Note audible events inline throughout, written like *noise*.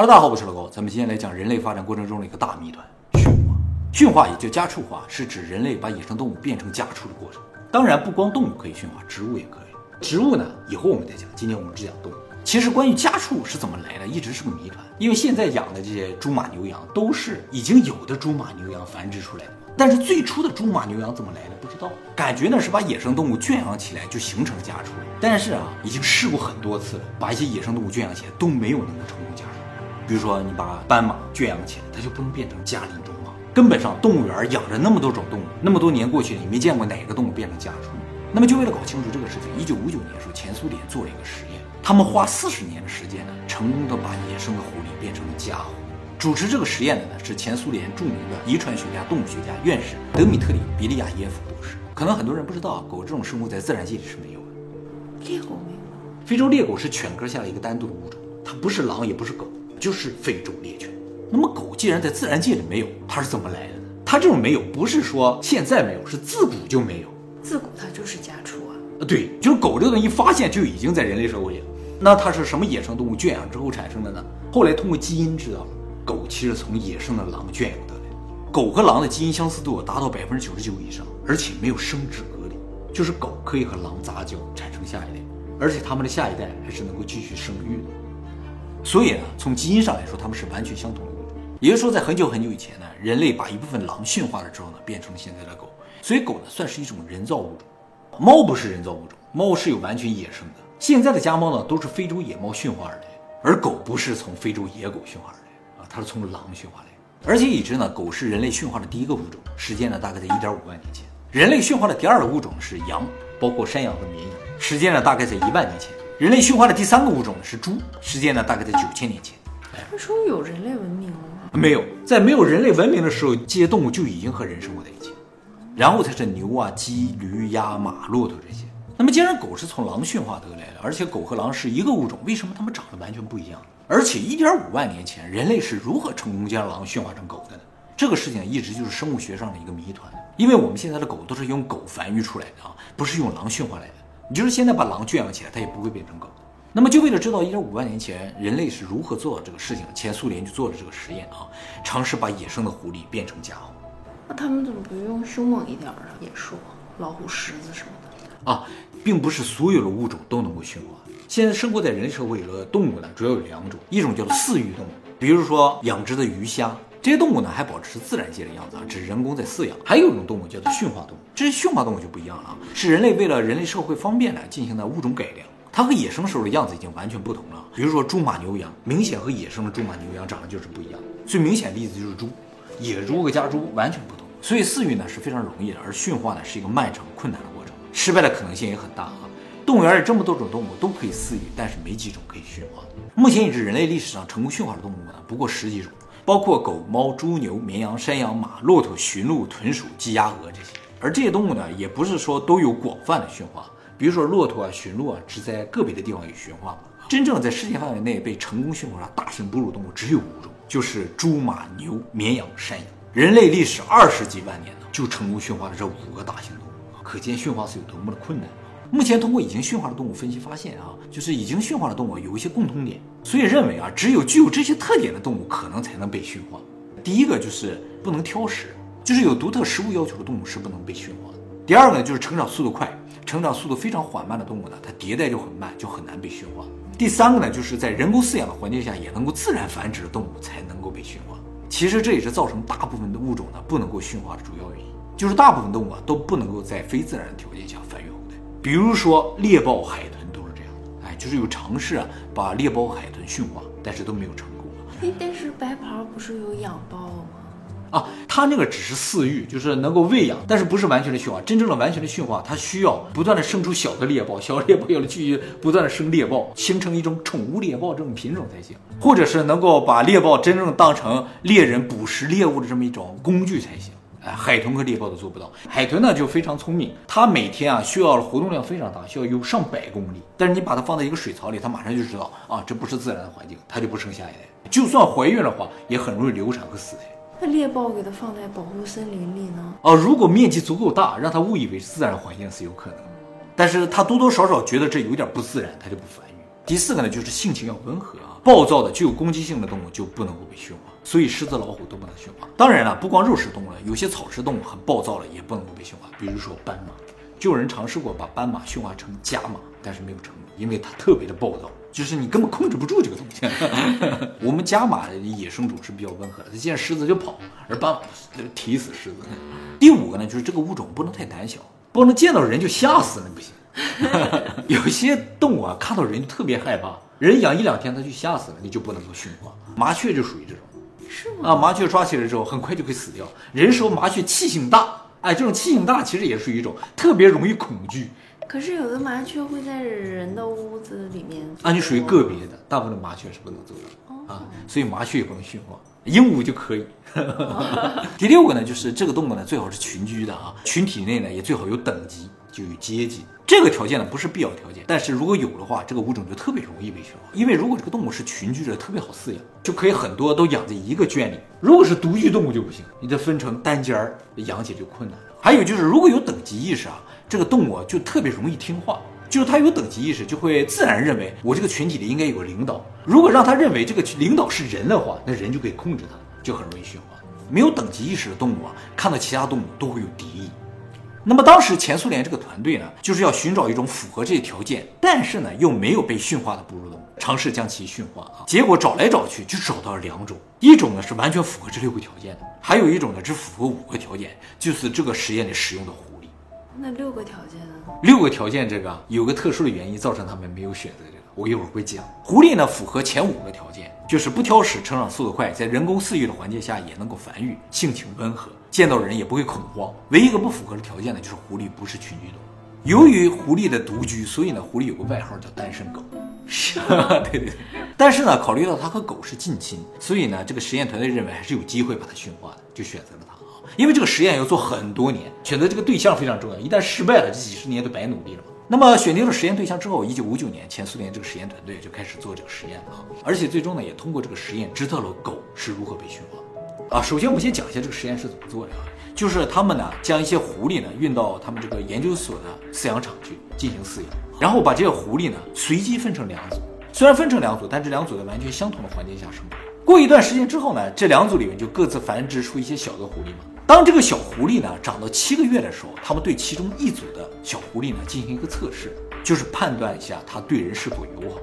喽，大家好，我是老高，咱们今天来讲人类发展过程中的一个大谜团——驯化。驯化也叫家畜化，是指人类把野生动物变成家畜的过程。当然，不光动物可以驯化，植物也可以。植物呢，以后我们再讲，今天我们只讲动物。其实关于家畜是怎么来的，一直是个谜团。因为现在养的这些猪马牛羊，都是已经有的猪马牛羊繁殖出来的。但是最初的猪马牛羊怎么来的，不知道。感觉呢是把野生动物圈养起来，就形成家畜。但是啊，已经试过很多次了，把一些野生动物圈养起来都没有能够成功家畜。比如说，你把斑马圈养起来，它就不能变成家林中马。根本上，动物园养着那么多种动物，那么多年过去了，你没见过哪个动物变成家畜。那么，就为了搞清楚这个事情，一九五九年的时候，前苏联做了一个实验，他们花四十年的时间呢，成功的把野生的狐狸变成了家狐。主持这个实验的呢，是前苏联著名的遗传学家、动物学家、院士德米特里·比利亚耶夫博士。可能很多人不知道，狗这种生物在自然界里是没有的。猎狗没有非洲猎狗是犬科下的一个单独的物种，它不是狼，也不是狗。就是非洲猎犬。那么狗既然在自然界里没有，它是怎么来的呢？它这种没有不是说现在没有，是自古就没有。自古它就是家畜啊。啊，对，就是狗这个东西发现就已经在人类社会里。那它是什么野生动物圈养之后产生的呢？后来通过基因知道了，狗其实从野生的狼圈养得来。狗和狼的基因相似度达到百分之九十九以上，而且没有生殖隔离，就是狗可以和狼杂交产生下一代，而且它们的下一代还是能够继续生育的。所以呢，从基因上来说，它们是完全相同的物种。也就是说，在很久很久以前呢，人类把一部分狼驯化了之后呢，变成了现在的狗。所以狗呢，算是一种人造物种。猫不是人造物种，猫是有完全野生的。现在的家猫呢，都是非洲野猫驯化而来，而狗不是从非洲野狗驯化而来啊，它是从狼驯化来。而且已知呢，狗是人类驯化的第一个物种，时间呢大概在一点五万年前。人类驯化的第二个物种是羊，包括山羊和绵羊，时间呢大概在一万年前。人类驯化的第三个物种是猪，时间呢大概在九千年前。那时候有人类文明了吗？没有，在没有人类文明的时候，这些动物就已经和人生活在一起，然后才是牛啊、鸡、驴、鸭、马、骆驼这些。那么既然狗是从狼驯化得来的，而且狗和狼是一个物种，为什么它们长得完全不一样？而且一点五万年前，人类是如何成功将狼驯化成狗的呢？这个事情一直就是生物学上的一个谜团，因为我们现在的狗都是用狗繁育出来的啊，不是用狼驯化来的。你就是现在把狼圈养起来，它也不会变成狗。那么，就为了知道一点五万年前人类是如何做到这个事情，前苏联就做了这个实验啊，尝试把野生的狐狸变成家伙。那他们怎么不用凶猛一点的野兽，老虎、狮子什么的啊？并不是所有的物种都能够驯化。现在生活在人类社会里的动物呢，主要有两种，一种叫做饲育动物，比如说养殖的鱼虾。这些动物呢还保持自然界的样子啊，只是人工在饲养。还有一种动物叫做驯化动物，这些驯化动物就不一样了啊，是人类为了人类社会方便呢进行的物种改良。它和野生时候的样子已经完全不同了。比如说猪马牛羊，明显和野生的猪马牛羊长得就是不一样。最明显的例子就是猪，野猪和家猪完全不同。所以饲育呢是非常容易的，而驯化呢是一个漫长困难的过程，失败的可能性也很大啊。动物园里这么多种动物都可以饲育，但是没几种可以驯化。目前已知人类历史上成功驯化的动物呢不过十几种。包括狗、猫、猪、牛、绵羊、山羊、马、骆驼、驯鹿、豚鼠、鸡、鸭、鹅这些，而这些动物呢，也不是说都有广泛的驯化。比如说骆驼啊、驯鹿啊，只在个别的地方有驯化。真正在世界范围内被成功驯化的大型哺乳动物只有五种，就是猪、马、牛、绵羊、山羊。人类历史二十几万年呢，就成功驯化了这五个大型动物，可见驯化是有多么的困难。目前通过已经驯化的动物分析发现啊，就是已经驯化的动物有一些共通点，所以认为啊，只有具有这些特点的动物可能才能被驯化。第一个就是不能挑食，就是有独特食物要求的动物是不能被驯化的。第二个呢，就是成长速度快，成长速度非常缓慢的动物呢，它迭代就很慢，就很难被驯化。第三个呢，就是在人工饲养的环境下也能够自然繁殖的动物才能够被驯化。其实这也是造成大部分的物种呢不能够驯化的主要原因，就是大部分动物啊都不能够在非自然条件下繁育。比如说猎豹、海豚都是这样的，哎，就是有尝试啊把猎豹、海豚驯化，但是都没有成功。哎，但是白袍不是有养豹吗？啊，它那个只是饲育，就是能够喂养，但是不是完全的驯化。真正的完全的驯化，它需要不断的生出小的猎豹，小猎豹要继续不断的生猎豹，形成一种宠物猎豹这种品种才行，或者是能够把猎豹真正当成猎人捕食猎物的这么一种工具才行。哎，海豚和猎豹都做不到。海豚呢就非常聪明，它每天啊需要的活动量非常大，需要有上百公里。但是你把它放在一个水槽里，它马上就知道啊，这不是自然的环境，它就不生下一代。就算怀孕的话，也很容易流产和死胎。那猎豹给它放在保护森林里呢？哦，如果面积足够大，让它误以为是自然环境是有可能，但是它多多少少觉得这有点不自然，它就不繁育。第四个呢，就是性情要温和啊，暴躁的、具有攻击性的动物就不能够被驯化，所以狮子、老虎都不能驯化。当然了，不光肉食动物了，有些草食动物很暴躁了，也不能够被驯化，比如说斑马。就有人尝试过把斑马驯化成家马，但是没有成功，因为它特别的暴躁，就是你根本控制不住这个东西。我们家马的野生种是比较温和的，它见狮子就跑，而斑马就踢死狮子。第五个呢，就是这个物种不能太胆小，不能见到人就吓死，那不行。*laughs* 有些动物啊，看到人特别害怕，人养一两天它就吓死了，你就不能够驯化。麻雀就属于这种，是吗？啊，麻雀抓起来之后很快就会死掉。人说麻雀气性大。哎，这种气性大其实也属于一种特别容易恐惧。可是有的麻雀会在人的屋子里面。啊，你属于个别的，大部分的麻雀是不能做的啊，所以麻雀也不能驯化，鹦鹉就可以。*laughs* 第六个呢，就是这个动物呢最好是群居的啊，群体内呢也最好有等级，就有阶级。这个条件呢不是必要条件，但是如果有的话，这个物种就特别容易被驯化。因为如果这个动物是群居着，特别好饲养，就可以很多都养在一个圈里。如果是独居动物就不行，你得分成单间儿，养起就困难了。还有就是，如果有等级意识啊，这个动物就特别容易听话。就是它有等级意识，就会自然认为我这个群体里应该有个领导。如果让它认为这个领导是人的话，那人就可以控制它，就很容易驯化。没有等级意识的动物啊，看到其他动物都会有敌意。那么当时前苏联这个团队呢，就是要寻找一种符合这些条件，但是呢又没有被驯化的哺乳动物，尝试将其驯化啊。结果找来找去就找到了两种，一种呢是完全符合这六个条件的，还有一种呢只符合五个条件，就是这个实验里使用的狐狸。那六个条件呢？六个条件这个有个特殊的原因造成他们没有选择这个，我一会儿会讲。狐狸呢符合前五个条件，就是不挑食，成长速度快，在人工饲育的环境下也能够繁育，性情温和。见到人也不会恐慌，唯一一个不符合的条件呢，就是狐狸不是群居动物。由于狐狸的独居，所以呢，狐狸有个外号叫单身狗。*laughs* 是，对对对。但是呢，考虑到它和狗是近亲，所以呢，这个实验团队认为还是有机会把它驯化的，就选择了它啊。因为这个实验要做很多年，选择这个对象非常重要，一旦失败了，这几十年都白努力了嘛。那么选定了实验对象之后，一九五九年，前苏联这个实验团队就开始做这个实验啊，而且最终呢，也通过这个实验知道了狗是如何被驯化的。啊，首先我们先讲一下这个实验是怎么做的啊，就是他们呢将一些狐狸呢运到他们这个研究所的饲养场去进行饲养，然后把这些狐狸呢随机分成两组，虽然分成两组，但这两组在完全相同的环境下生活。过一段时间之后呢，这两组里面就各自繁殖出一些小的狐狸嘛。当这个小狐狸呢长到七个月的时候，他们对其中一组的小狐狸呢进行一个测试，就是判断一下它对人是否友好。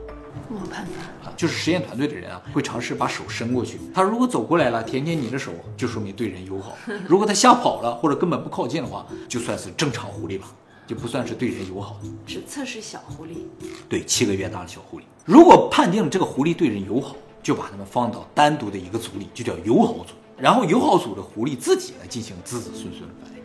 怎么判断啊？就是实验团队的人啊，会尝试把手伸过去。他如果走过来了，舔舔你的手，就说明对人友好；*laughs* 如果他吓跑了或者根本不靠近的话，就算是正常狐狸吧，就不算是对人友好。只测试小狐狸，对，七个月大的小狐狸。如果判定这个狐狸对人友好，就把它们放到单独的一个组里，就叫友好组。然后友好组的狐狸自己来进行子子孙孙的繁衍。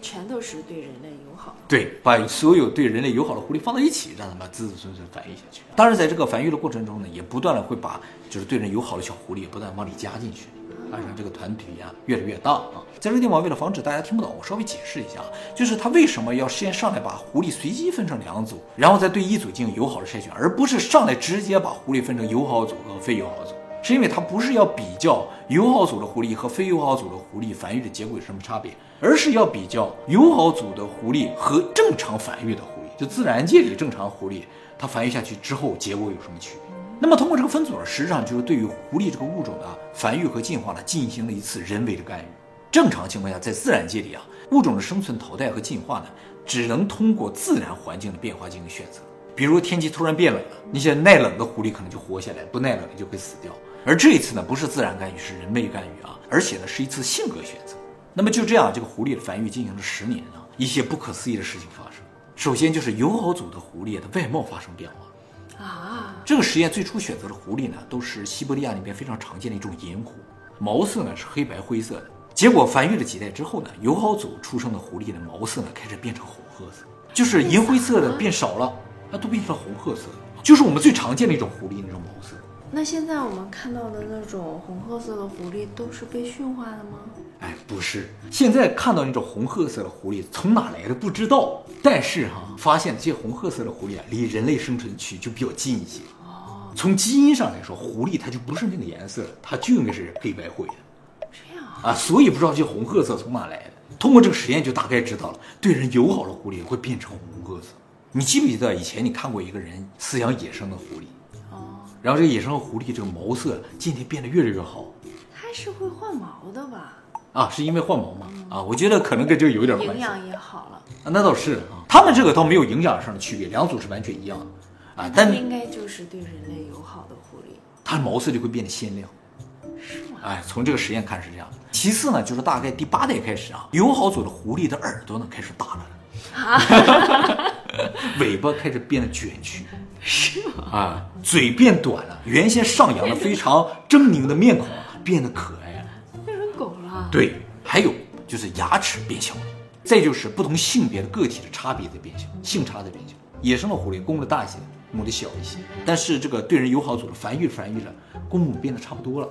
全都是对人类友好。对，把所有对人类友好的狐狸放到一起，让它们子子孙孙繁育下去。当然，在这个繁育的过程中呢，也不断的会把就是对人友好的小狐狸不断往里加进去，啊，让这个团体呀越来越大啊。在这个地方，为了防止大家听不懂，我稍微解释一下，就是他为什么要先上来把狐狸随机分成两组，然后再对一组进行友好的筛选，而不是上来直接把狐狸分成友好组和非友好组。是因为它不是要比较友好组的狐狸和非友好组的狐狸繁育的结果有什么差别，而是要比较友好组的狐狸和正常繁育的狐狸，就自然界里正常狐狸，它繁育下去之后结果有什么区别？那么通过这个分组，实际上就是对于狐狸这个物种的繁育和进化呢，进行了一次人为的干预。正常情况下，在自然界里啊，物种的生存、淘汰和进化呢，只能通过自然环境的变化进行选择。比如天气突然变冷了，那些耐冷的狐狸可能就活下来，不耐冷的就会死掉。而这一次呢，不是自然干预，是人为干预啊！而且呢，是一次性格选择。那么就这样，这个狐狸的繁育进行了十年啊，一些不可思议的事情发生。首先就是友好组的狐狸的外貌发生变化啊！这个实验最初选择的狐狸呢，都是西伯利亚那边非常常见的一种银狐，毛色呢是黑白灰色的。结果繁育了几代之后呢，友好组出生的狐狸的毛色呢开始变成红褐色，就是银灰色的变少了，它都变成了红褐色，就是我们最常见的一种狐狸那种毛色。那现在我们看到的那种红褐色的狐狸都是被驯化的吗？哎，不是，现在看到那种红褐色的狐狸从哪来的不知道，但是哈，发现这些红褐色的狐狸啊，离人类生存区就比较近一些。哦，从基因上来说，狐狸它就不是那个颜色，它就应该是黑白灰的。这样啊，所以不知道这红褐色从哪来的。通过这个实验就大概知道了，对人友好的狐狸会变成红褐色。你记不记得以前你看过一个人饲养野生的狐狸，哦，然后这个野生的狐狸这个毛色渐渐变得越来越好它是会换毛的吧？啊，是因为换毛吗？啊，我觉得可能跟这个有一点关系。营养也好了，啊，那倒是啊，他们这个倒没有营养上的区别，两组是完全一样的啊，它但应该就是对人类友好的狐狸，它的毛色就会变得鲜亮。是吗？哎，从这个实验看是这样的。其次呢，就是大概第八代开始啊，友好组的狐狸的耳朵呢开始大了，啊 *laughs* 尾巴开始变得卷曲，是吗？啊，嘴变短了，原先上扬的非常狰狞的面孔啊变得可爱对，还有就是牙齿变小了，再就是不同性别的个体的差别在变小，性差在变小。野生的狐狸公的大一些，母的小一些，但是这个对人友好组的繁育繁育了，公母变得差不多了。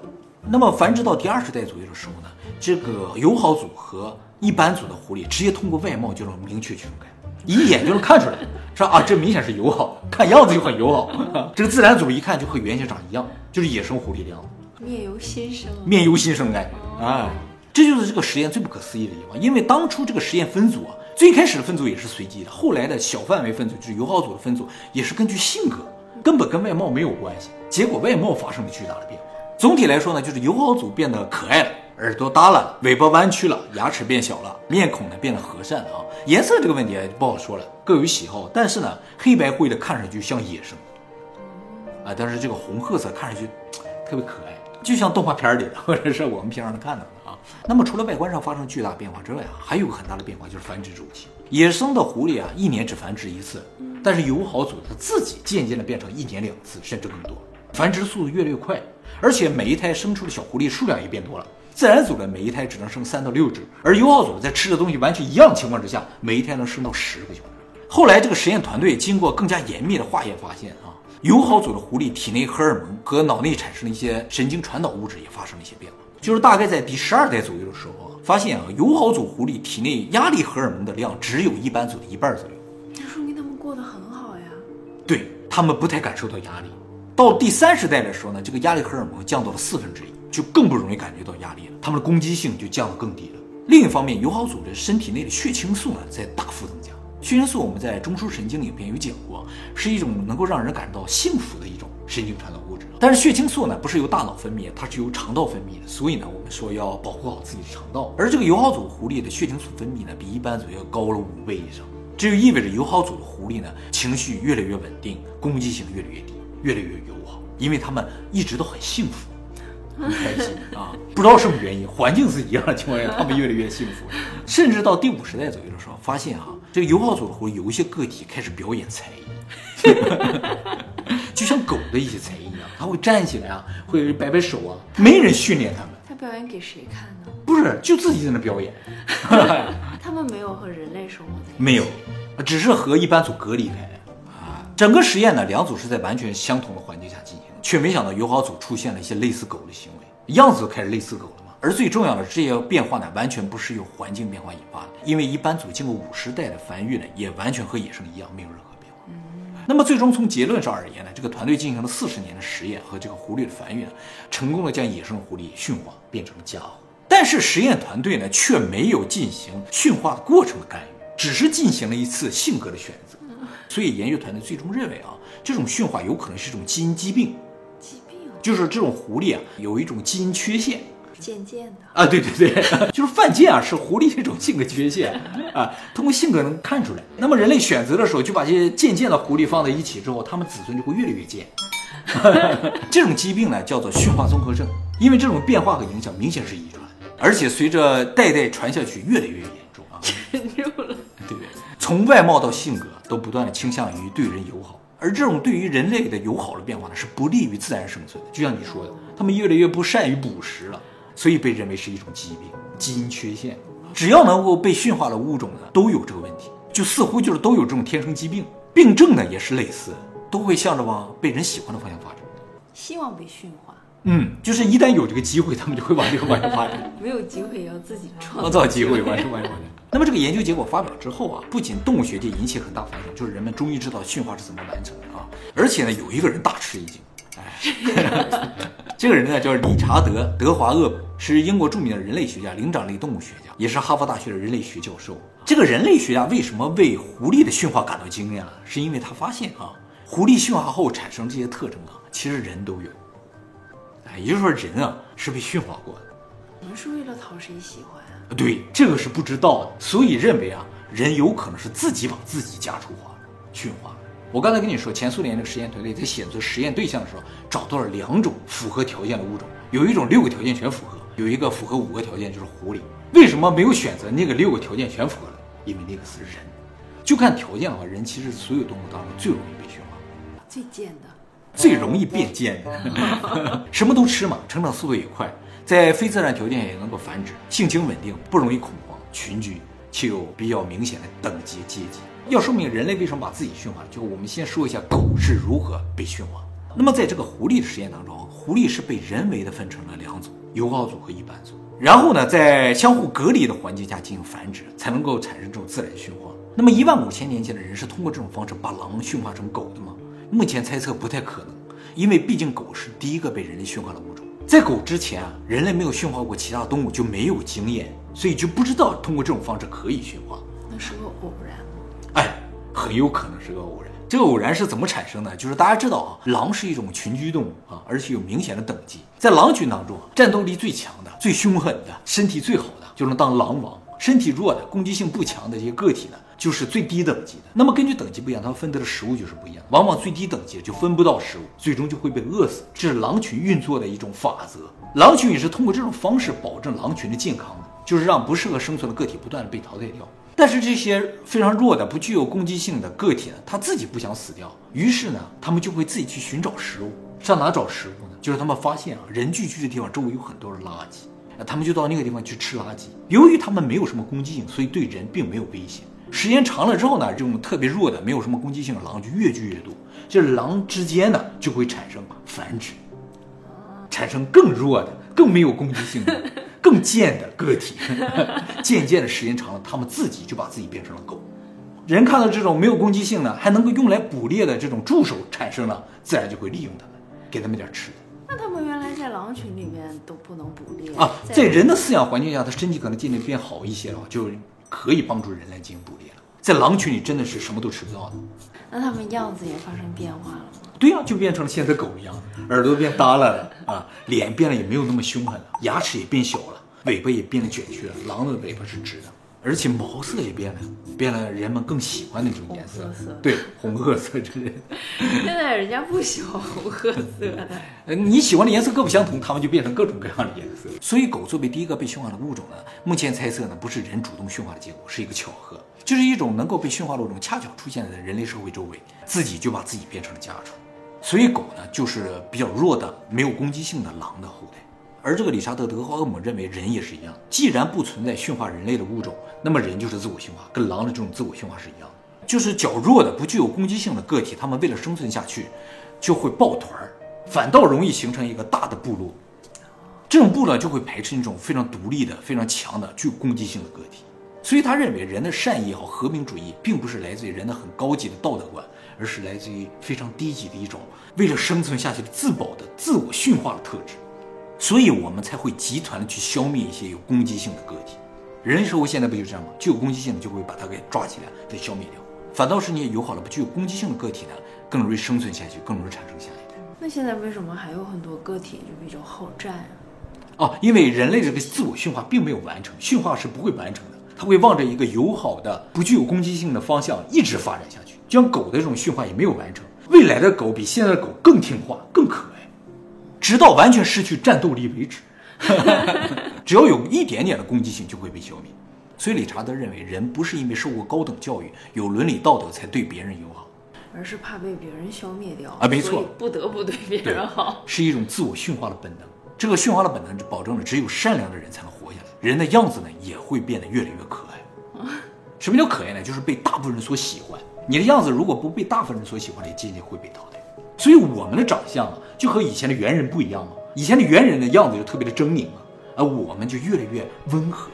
那么繁殖到第二十代左右的时候呢，这个友好组和一般组的狐狸直接通过外貌就能明确区分开，一眼就能看出来，说啊这明显是友好，看样子就很友好。*laughs* 这个自然组一看就和原先长一样，就是野生狐狸的样子。面由心生，面由心生的感觉，哎，这就是这个实验最不可思议的地方。因为当初这个实验分组啊，最开始的分组也是随机的，后来的小范围分组就是友好组的分组也是根据性格，根本跟外貌没有关系。结果外貌发生了巨大的变化。总体来说呢，就是友好组变得可爱了，耳朵耷拉了，尾巴弯曲了，牙齿变小了，面孔呢变得和善了啊。颜色这个问题不好说了，各有喜好。但是呢，黑白灰的看上去像野生，啊，但是这个红褐色看上去特别可爱，就像动画片里的，*laughs* 或者是我们平常能看到的啊。那么除了外观上发生巨大变化之外啊，还有个很大的变化就是繁殖周期。野生的狐狸啊，一年只繁殖一次，但是友好组它自己渐渐的变成一年两次，甚至更多，繁殖速度越来越快，而且每一胎生出的小狐狸数量也变多了。自然组的每一胎只能生三到六只，而友好组在吃的东西完全一样的情况之下，每一胎能生到十个小只。后来这个实验团队经过更加严密的化验发现啊，友好组的狐狸体内荷尔蒙和脑内产生的一些神经传导物质也发生了一些变化。就是大概在第十二代左右的时候啊，发现啊，友好组狐狸体内压力荷尔蒙的量只有一般组的一半左右。那说明他们过得很好呀。对他们不太感受到压力。到第三十代的时候呢，这个压力荷尔蒙降到了四分之一，就更不容易感觉到压力了，他们的攻击性就降得更低了。另一方面，友好组的身体内的血清素呢在大幅增加。血清素我们在中枢神经影片有讲过，是一种能够让人感到幸福的一种神经传导物质。但是血清素呢不是由大脑分泌，它是由肠道分泌的，所以呢我们说要保护好自己的肠道。而这个友好组狐狸的血清素分泌呢比一般组要高了五倍以上，这就意味着友好组的狐狸呢情绪越来越稳定，攻击性越来越低，越来越友好，因为它们一直都很幸福。很开心啊！不知道什么原因，环境是一样的情况下，它们越来越幸福。甚至到第五十代左右的时候，发现哈、这个友好组的狐狸有一些个体开始表演才艺，就像狗的一些才艺一样，它会站起来啊，会摆摆手啊，没人训练它们，他表演给谁看呢？不是就自己在那表演，*laughs* 他们没有和人类生活在一起。没有，只是和一般组隔离开来。啊，整个实验呢，两组是在完全相同的环境下进行，却没想到友好组出现了一些类似狗的行为，样子都开始类似狗了嘛。而最重要的，这些变化呢，完全不是由环境变化引发的，因为一般组经过五十代的繁育呢，也完全和野生一样，没有任何变化。那么最终从结论上而言呢，这个团队进行了四十年的实验和这个狐狸的繁育呢，成功的将野生狐狸驯化变成了家伙。但是实验团队呢，却没有进行驯化的过程的干预，只是进行了一次性格的选择。所以研究团队最终认为啊，这种驯化有可能是一种基因疾病，疾病就是这种狐狸啊有一种基因缺陷。渐渐的，啊，对对对，*laughs* 就是犯贱啊，是狐狸这种性格缺陷啊，通过性格能看出来。那么人类选择的时候，就把这些渐渐的狐狸放在一起之后，它们子孙就会越来越贱。*laughs* 这种疾病呢，叫做驯化综合症，因为这种变化和影响明显是遗传，而且随着代代传下去，越来越严重啊。沉住了。对？从外貌到性格都不断的倾向于对人友好，而这种对于人类的友好的变化呢，是不利于自然生存的。就像你说的，他们越来越不善于捕食了，所以被认为是一种疾病、基因缺陷。只要能够被驯化的物种呢，都有这个问题，就似乎就是都有这种天生疾病，病症呢也是类似的，都会向着往被人喜欢的方向发展。希望被驯化，嗯，就是一旦有这个机会，他们就会往这个方向发展。没有机会也要自己创创造机会，完成完成完成。*laughs* 那么这个研究结果发表之后啊，不仅动物学界引起很大反响，就是人们终于知道驯化是怎么完成的啊，而且呢，有一个人大吃一惊，哎，*laughs* 这个人呢叫理查德·德华厄姆，是英国著名的人类学家、灵长类动物学家，也是哈佛大学的人类学教授。这个人类学家为什么为狐狸的驯化感到惊讶呢？是因为他发现啊，狐狸驯化后产生这些特征啊，其实人都有。哎，也就是说人啊是被驯化过的。你们是为了讨谁喜欢啊？对，这个是不知道的，所以认为啊，人有可能是自己把自己家畜化了、驯化了。我刚才跟你说，前苏联那个实验团队在选择实验对象的时候，找到了两种符合条件的物种，有一种六个条件全符合，有一个符合五个条件，就是狐狸。为什么没有选择那个六个条件全符合的？因为那个是人。就看条件的话，人其实所有动物当中最容易被驯化、最贱的。最容易变贱的，什么都吃嘛，成长速度也快，在非自然条件也能够繁殖，性情稳定，不容易恐慌，群居，且有比较明显的等级阶级。要说明人类为什么把自己驯化，就我们先说一下狗是如何被驯化。那么在这个狐狸的实验当中，狐狸是被人为的分成了两组，友好组和一般组，然后呢，在相互隔离的环境下进行繁殖，才能够产生这种自然驯化。那么一万五千年前的人是通过这种方式把狼驯化成狗的吗？目前猜测不太可能，因为毕竟狗是第一个被人类驯化的物种，在狗之前啊，人类没有驯化过其他动物，就没有经验，所以就不知道通过这种方式可以驯化。很有可能是个偶然。这个偶然是怎么产生的？就是大家知道啊，狼是一种群居动物啊，而且有明显的等级，在狼群当中，战斗力最强的、最凶狠的、身体最好的，就能当狼王；身体弱的、攻击性不强的这些个体呢？就是最低等级的。那么根据等级不一样，它们分得的食物就是不一样。往往最低等级就分不到食物，最终就会被饿死。这是狼群运作的一种法则。狼群也是通过这种方式保证狼群的健康的，就是让不适合生存的个体不断的被淘汰掉。但是这些非常弱的、不具有攻击性的个体呢，它自己不想死掉，于是呢，他们就会自己去寻找食物。上哪找食物呢？就是他们发现啊，人聚居的地方周围有很多的垃圾，他们就到那个地方去吃垃圾。由于他们没有什么攻击性，所以对人并没有威胁。时间长了之后呢，这种特别弱的、没有什么攻击性的狼就越聚越多，这狼之间呢就会产生繁殖，产生更弱的、更没有攻击性的、更贱的个体。*laughs* 渐渐的时间长了，他们自己就把自己变成了狗。人看到这种没有攻击性的、还能够用来捕猎的这种助手产生了，自然就会利用他们，给他们点吃的。那他们原来在狼群里面都不能捕猎啊，在人的饲养环境下，他身体可能渐渐变好一些了，就。可以帮助人来进行捕猎了，在狼群里真的是什么都吃不到的。那它们样子也发生变化了吗？对呀，就变成了现在狗一样，耳朵变耷拉了啊，脸变得也没有那么凶狠了，牙齿也变小了，尾巴也变得卷曲了。狼的尾巴是直的。而且毛色也变了，变了人们更喜欢的这种颜色，对，红褐色，这是。现在人家不喜欢红褐色的。*laughs* 呃，你喜欢的颜色各不相同，它们就变成各种各样的颜色。所以狗作为第一个被驯化的物种呢，目前猜测呢不是人主动驯化的结果，是一个巧合，就是一种能够被驯化的物种恰巧出现在人类社会周围，自己就把自己变成了家畜。所以狗呢就是比较弱的、没有攻击性的狼的后代。而这个理查德·德华厄姆认为，人也是一样，既然不存在驯化人类的物种，那么人就是自我驯化，跟狼的这种自我驯化是一样的。就是较弱的、不具有攻击性的个体，他们为了生存下去，就会抱团儿，反倒容易形成一个大的部落。这种部落就会排斥那种非常独立的、非常强的、具有攻击性的个体。所以他认为，人的善意也好，和平主义，并不是来自于人的很高级的道德观，而是来自于非常低级的一种为了生存下去的自保的自我驯化的特质。所以我们才会集团的去消灭一些有攻击性的个体。人类社会现在不就这样吗？具有攻击性的就会把它给抓起来再消灭掉，反倒是你友好了不具有攻击性的个体呢，更容易生存下去，更容易产生下一代。那现在为什么还有很多个体就比较好战啊？哦，因为人类这个自我驯化并没有完成，驯化是不会完成的，它会望着一个友好的、不具有攻击性的方向一直发展下去。就像狗的这种驯化也没有完成，未来的狗比现在的狗更听话、更可爱。直到完全失去战斗力为止，*laughs* 只要有一点点的攻击性就会被消灭。所以理查德认为，人不是因为受过高等教育、有伦理道德才对别人友好，而是怕被别人消灭掉啊！没错，不得不对别人好，是一种自我驯化的本能。这个驯化的本能就保证了只有善良的人才能活人的样子呢也会变得越来越可爱。什么叫可爱呢？就是被大部分人所喜欢。你的样子如果不被大部分人所喜欢，你渐渐会被淘汰。所以我们的长相啊。就和以前的猿人不一样嘛，以前的猿人的样子就特别的狰狞啊，而我们就越来越温和，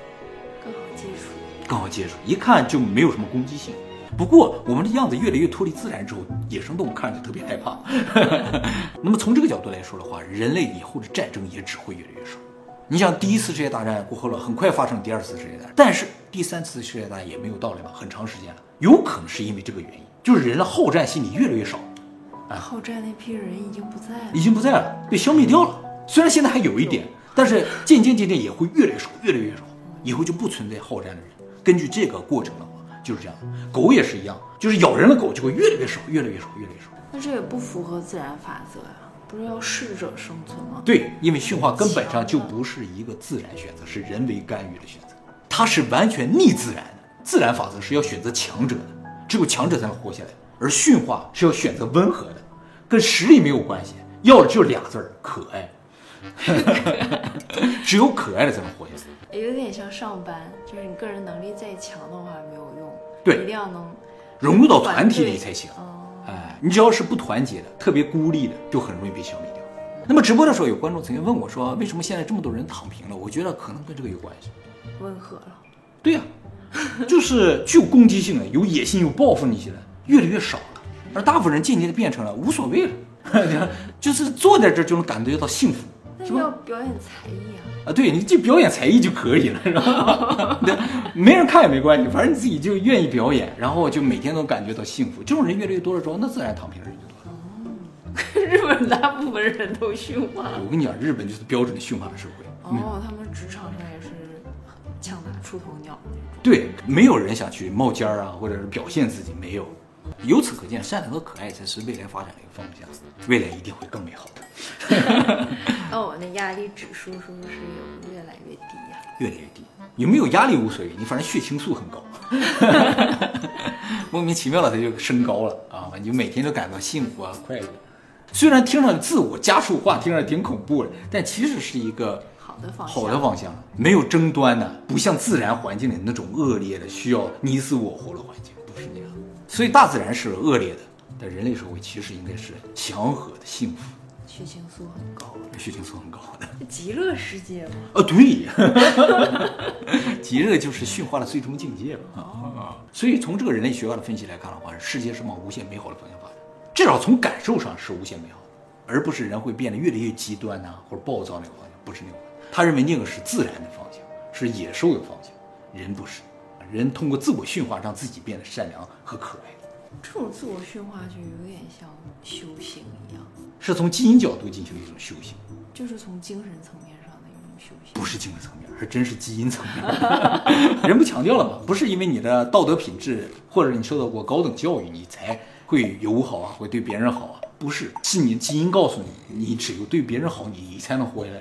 更好接触，更好接触，一看就没有什么攻击性。不过我们的样子越来越脱离自然之后，野生动物看着就特别害怕。*laughs* 那么从这个角度来说的话，人类以后的战争也只会越来越少。你想，第一次世界大战过后了，很快发生第二次世界大战，但是第三次世界大战也没有到来吧，很长时间了，有可能是因为这个原因，就是人的好战心理越来越少，好战那批人已经不在了，已经不在了，被消灭掉了。虽然现在还有一点，但是渐渐渐渐也会越来越少，越来越少，以后就不存在好战的人。根据这个过程的话，就是这样，狗也是一样，就是咬人的狗就会越来越少，越来越少，越来越少。那这也不符合自然法则呀，不是要适者生存吗？对，因为驯化根本上就不是一个自然选择，是人为干预的选择，它是完全逆自然的。自然法则是要选择强者的，只有强者才能活下来，而驯化是要选择温和的，跟实力没有关系，要的就是俩字儿可爱。*laughs* 只有可爱的才能活下来。有点像上班，就是你个人能力再强的话没有用，对一定要能融入到团体里才行。哦哎，你只要是不团结的、特别孤立的，就很容易被消灭掉。那么直播的时候，有观众曾经问我说，为什么现在这么多人躺平了？我觉得可能跟这个有关系。温和了。对呀、就是具有攻击性的、有野心、有抱负那些人越来越少了，而大部分人渐渐的变成了无所谓了，*laughs* 就是坐在这儿就能感觉到幸福。要表演才艺啊！啊，对，你就表演才艺就可以了，是吧？*laughs* 对，没人看也没关系，反正你自己就愿意表演，然后就每天都感觉到幸福。这种人越来越多了之后，那自然躺平的人就多了。哦 *laughs* 日本大部分人都驯化。我跟你讲，日本就是标准的驯化社会。哦，他们职场上也是枪打出头鸟那种。对，没有人想去冒尖儿啊，或者是表现自己，没有。由此可见，善良和可爱才是未来发展的一个方向，未来一定会更美好的，*laughs* 那我那压力指数是不是有越来越低呀、*laughs* 越来越低。有没有压力无所谓，你反正血清素很高，*laughs* 莫名其妙的它就升高了啊！你就每天都感到幸福啊、快乐。虽然听上去自我加速化，听上去挺恐怖的，但其实是一个好的方向。好的方向，没有争端的，不像自然环境里那种恶劣的需要你死我活的环境，不是那样。所以大自然是恶劣的，但人类社会其实应该是祥和的、幸福血清素很高的，血清素很高的。极乐世界嘛。啊，对，*laughs* 极乐就是驯化的最终境界嘛。啊，所以从这个人类学化的分析来看的话，世界是往无限美好的方向发展，至少从感受上是无限美好的，而不是人会变得越来越极端呐、或者暴躁那个方向，不是那个。他认为那个是自然的方向，是野兽的方向，人不是。人通过自我驯化，让自己变得善良和可爱，这种自我驯化就有点像修行一样，是从基因角度进行的一种修行，就是从精神层面上的一种修行。不是精神层面，是真是基因层面。*laughs* 人不强调了吗？不是因为你的道德品质或者你受到过高等教育，你才会友好啊，会对别人好啊，不是，是你的基因告诉你，你只有对别人好，你才能活下来。